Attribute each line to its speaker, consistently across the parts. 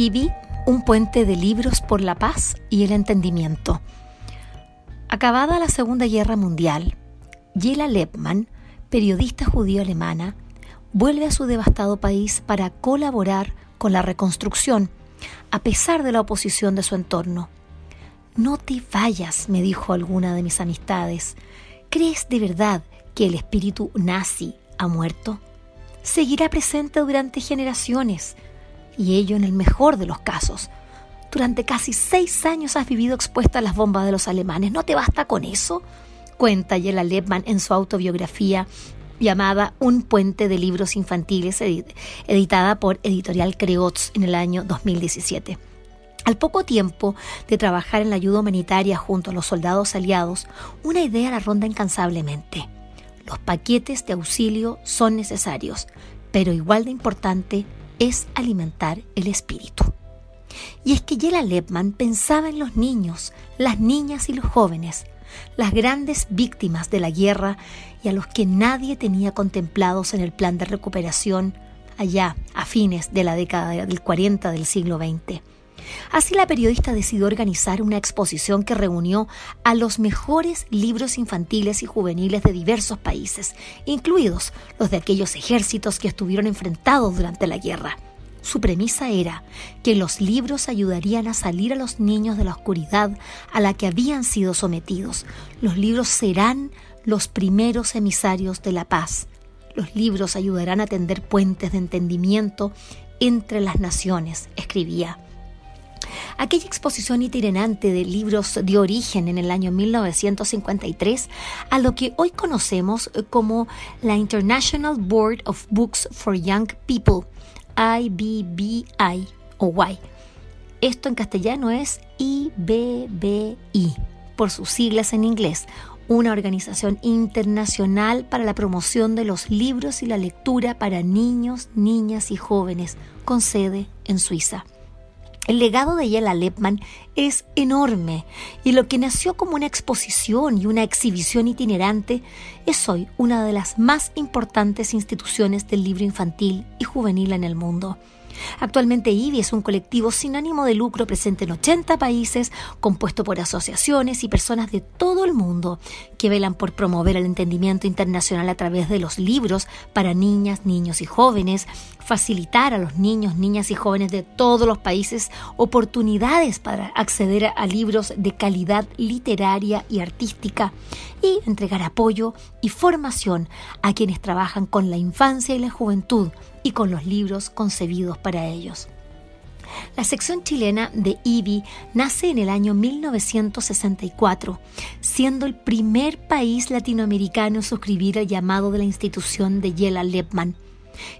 Speaker 1: IBI, un puente de libros por la paz y el entendimiento. Acabada la Segunda Guerra Mundial, Yela Lepman, periodista judío alemana, vuelve a su devastado país para colaborar con la reconstrucción, a pesar de la oposición de su entorno. No te vayas, me dijo alguna de mis amistades. ¿Crees de verdad que el espíritu nazi ha muerto? Seguirá presente durante generaciones y ello en el mejor de los casos. Durante casi seis años has vivido expuesta a las bombas de los alemanes. ¿No te basta con eso? Cuenta Yela Lebman en su autobiografía llamada Un puente de libros infantiles, editada por Editorial Creots en el año 2017. Al poco tiempo de trabajar en la ayuda humanitaria junto a los soldados aliados, una idea la ronda incansablemente. Los paquetes de auxilio son necesarios, pero igual de importante es alimentar el espíritu. Y es que Yela Lepman pensaba en los niños, las niñas y los jóvenes, las grandes víctimas de la guerra y a los que nadie tenía contemplados en el plan de recuperación allá a fines de la década del 40 del siglo XX. Así la periodista decidió organizar una exposición que reunió a los mejores libros infantiles y juveniles de diversos países, incluidos los de aquellos ejércitos que estuvieron enfrentados durante la guerra. Su premisa era que los libros ayudarían a salir a los niños de la oscuridad a la que habían sido sometidos. Los libros serán los primeros emisarios de la paz. Los libros ayudarán a tender puentes de entendimiento entre las naciones, escribía. Aquella exposición itinerante de libros de origen en el año 1953 a lo que hoy conocemos como la International Board of Books for Young People, IBBI o Y. Esto en castellano es IBBI, por sus siglas en inglés, una organización internacional para la promoción de los libros y la lectura para niños, niñas y jóvenes, con sede en Suiza. El legado de Yela Lepman es enorme y lo que nació como una exposición y una exhibición itinerante es hoy una de las más importantes instituciones del libro infantil y juvenil en el mundo. Actualmente IBI es un colectivo sin ánimo de lucro presente en 80 países, compuesto por asociaciones y personas de todo el mundo que velan por promover el entendimiento internacional a través de los libros para niñas, niños y jóvenes, facilitar a los niños, niñas y jóvenes de todos los países oportunidades para acceder a libros de calidad literaria y artística y entregar apoyo y formación a quienes trabajan con la infancia y la juventud y con los libros concebidos para ellos. La sección chilena de IBI nace en el año 1964, siendo el primer país latinoamericano en suscribir el llamado de la institución de Yela Lepman.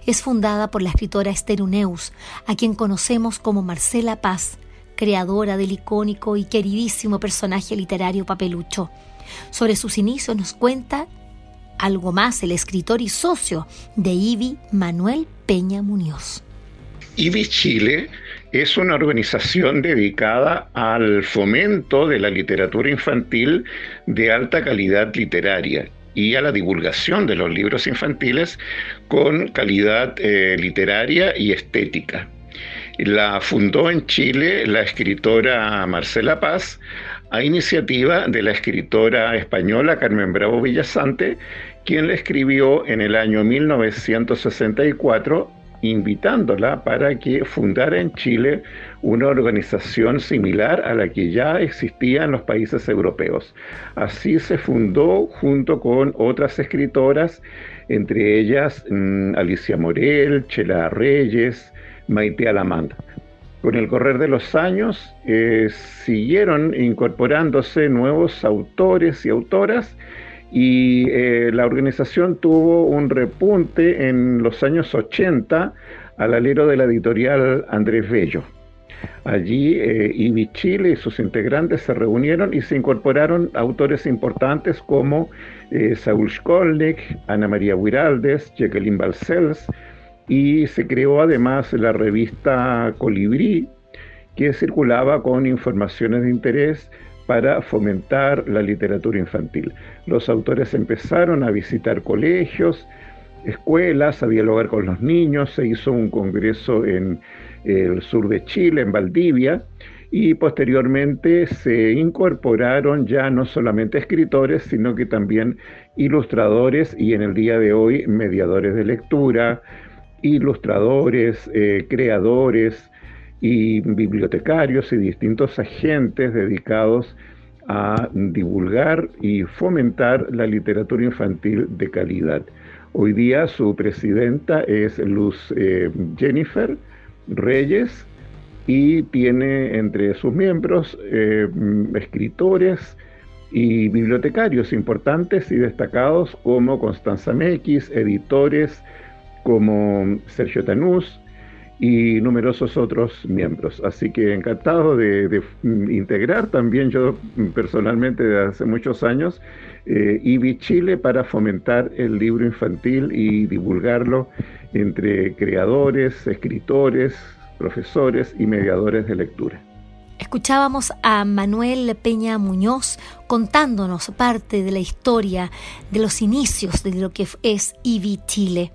Speaker 1: Es fundada por la escritora Esther Uneus, a quien conocemos como Marcela Paz, creadora del icónico y queridísimo personaje literario Papelucho. Sobre sus inicios nos cuenta algo más el escritor y socio de IBI, Manuel Peña Muñoz.
Speaker 2: IBI Chile es una organización dedicada al fomento de la literatura infantil de alta calidad literaria y a la divulgación de los libros infantiles con calidad eh, literaria y estética. La fundó en Chile la escritora Marcela Paz a iniciativa de la escritora española Carmen Bravo Villasante, quien le escribió en el año 1964 invitándola para que fundara en Chile una organización similar a la que ya existía en los países europeos. Así se fundó junto con otras escritoras, entre ellas mm, Alicia Morel, Chela Reyes, Maite Alamanda. Con el correr de los años eh, siguieron incorporándose nuevos autores y autoras y eh, la organización tuvo un repunte en los años 80 al alero de la editorial Andrés Bello. Allí eh, IBI Chile y sus integrantes se reunieron y se incorporaron autores importantes como eh, Saúl Skolnick, Ana María Huiraldes, Jacqueline Balcells, y se creó además la revista Colibrí, que circulaba con informaciones de interés para fomentar la literatura infantil. Los autores empezaron a visitar colegios, escuelas, a dialogar con los niños, se hizo un congreso en el sur de Chile, en Valdivia, y posteriormente se incorporaron ya no solamente escritores, sino que también ilustradores y en el día de hoy mediadores de lectura, ilustradores, eh, creadores y bibliotecarios y distintos agentes dedicados a divulgar y fomentar la literatura infantil de calidad. Hoy día su presidenta es Luz eh, Jennifer Reyes y tiene entre sus miembros eh, escritores y bibliotecarios importantes y destacados como Constanza Mequis, editores como Sergio Tanús y numerosos otros miembros. Así que encantado de, integrar también yo personalmente desde hace muchos años eh, Chile para fomentar el libro infantil y divulgarlo entre creadores, escritores, profesores y mediadores de lectura.
Speaker 1: Escuchábamos a Manuel Peña Muñoz contándonos parte de la historia de los inicios de lo que es IBI Chile.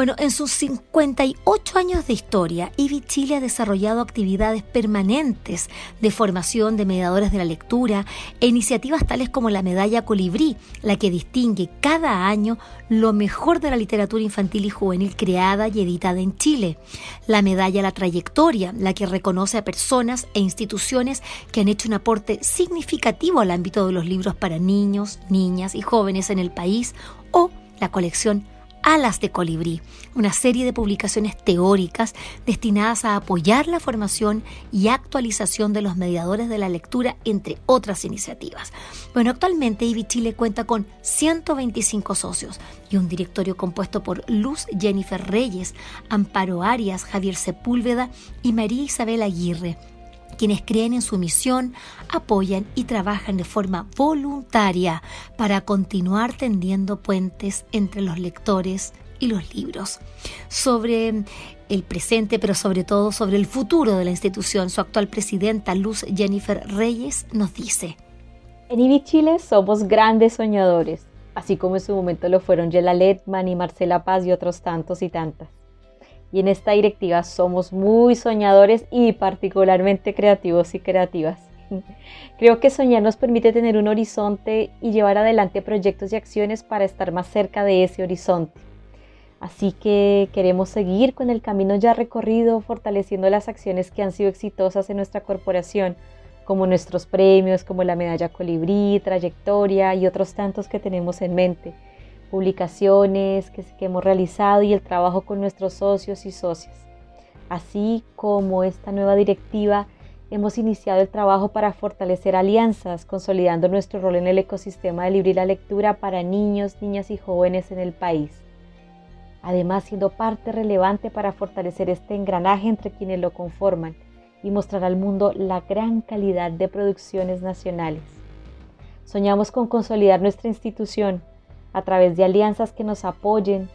Speaker 1: Bueno, en sus 58 años de historia, IBI Chile ha desarrollado actividades permanentes de formación de mediadores de la lectura e iniciativas tales como la Medalla Colibrí, la que distingue cada año lo mejor de la literatura infantil y juvenil creada y editada en Chile, la Medalla La Trayectoria, la que reconoce a personas e instituciones que han hecho un aporte significativo al ámbito de los libros para niños, niñas y jóvenes en el país, o la colección Alas de Colibrí, una serie de publicaciones teóricas destinadas a apoyar la formación y actualización de los mediadores de la lectura, entre otras iniciativas. Bueno, actualmente IBI Chile cuenta con 125 socios y un directorio compuesto por Luz Jennifer Reyes, Amparo Arias, Javier Sepúlveda y María Isabel Aguirre quienes creen en su misión, apoyan y trabajan de forma voluntaria para continuar tendiendo puentes entre los lectores y los libros. Sobre el presente, pero sobre todo sobre el futuro de la institución, su actual presidenta, Luz Jennifer Reyes, nos dice.
Speaker 3: En IBI Chile somos grandes soñadores, así como en su momento lo fueron Yela Letman y Marcela Paz y otros tantos y tantas y en esta directiva somos muy soñadores y particularmente creativos y creativas. Creo que soñar nos permite tener un horizonte y llevar adelante proyectos y acciones para estar más cerca de ese horizonte. Así que queremos seguir con el camino ya recorrido, fortaleciendo las acciones que han sido exitosas en nuestra corporación, como nuestros premios, como la medalla colibrí, trayectoria y otros tantos que tenemos en mente publicaciones que, hemos realizado y el trabajo con nuestros socios y socias. Así como esta nueva directiva, hemos iniciado el trabajo para fortalecer alianzas, consolidando nuestro rol en el ecosistema de libre y la lectura para niños, niñas y jóvenes en el país. Además, siendo parte relevante para fortalecer este engranaje entre quienes lo conforman y mostrar al mundo la gran calidad de producciones nacionales. Soñamos con consolidar nuestra institución a través de alianzas que nos apoyen,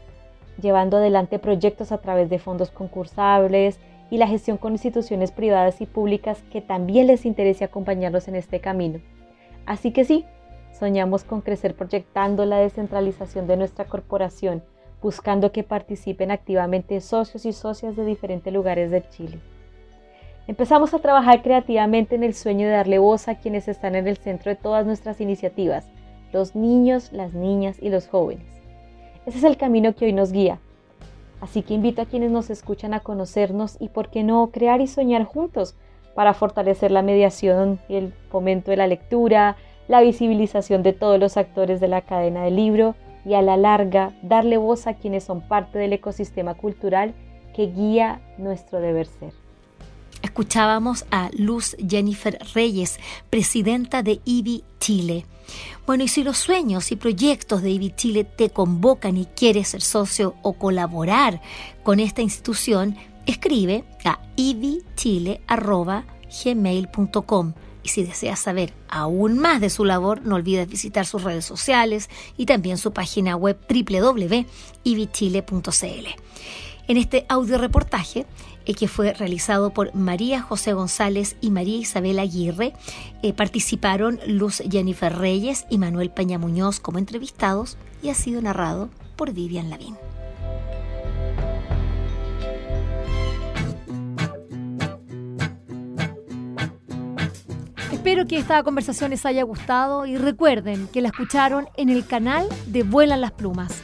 Speaker 3: llevando adelante proyectos a través de fondos concursables y la gestión con instituciones privadas y públicas que también les interese acompañarnos en este camino. Así que sí, soñamos con crecer proyectando la descentralización de nuestra corporación, buscando que participen activamente socios y socias de diferentes lugares de Chile. Empezamos a trabajar creativamente en el sueño de darle voz a quienes están en el centro de todas nuestras iniciativas, los niños, las niñas y los jóvenes. Ese es el camino que hoy nos guía. Así que invito a quienes nos escuchan a conocernos y, por qué no, crear y soñar juntos para fortalecer la mediación y el fomento de la lectura, la visibilización de todos los actores de la cadena del libro y a la larga darle voz a quienes son parte del ecosistema cultural que guía nuestro deber ser.
Speaker 1: Escuchábamos a Luz Jennifer Reyes, presidenta de IBI Chile. Bueno, y si los sueños y proyectos de IBI Chile te convocan y quieres ser socio o colaborar con esta institución, escribe a ibichile.gmail.com. Y si deseas saber aún más de su labor, no olvides visitar sus redes sociales y también su página web www.ibichile.cl. En este audio reportaje, eh, que fue realizado por María José González y María Isabel Aguirre, eh, participaron Luz Jennifer Reyes y Manuel Peña Muñoz como entrevistados y ha sido narrado por Vivian Lavín. Espero que esta conversación les haya gustado y recuerden que la escucharon en el canal de Vuelan las Plumas.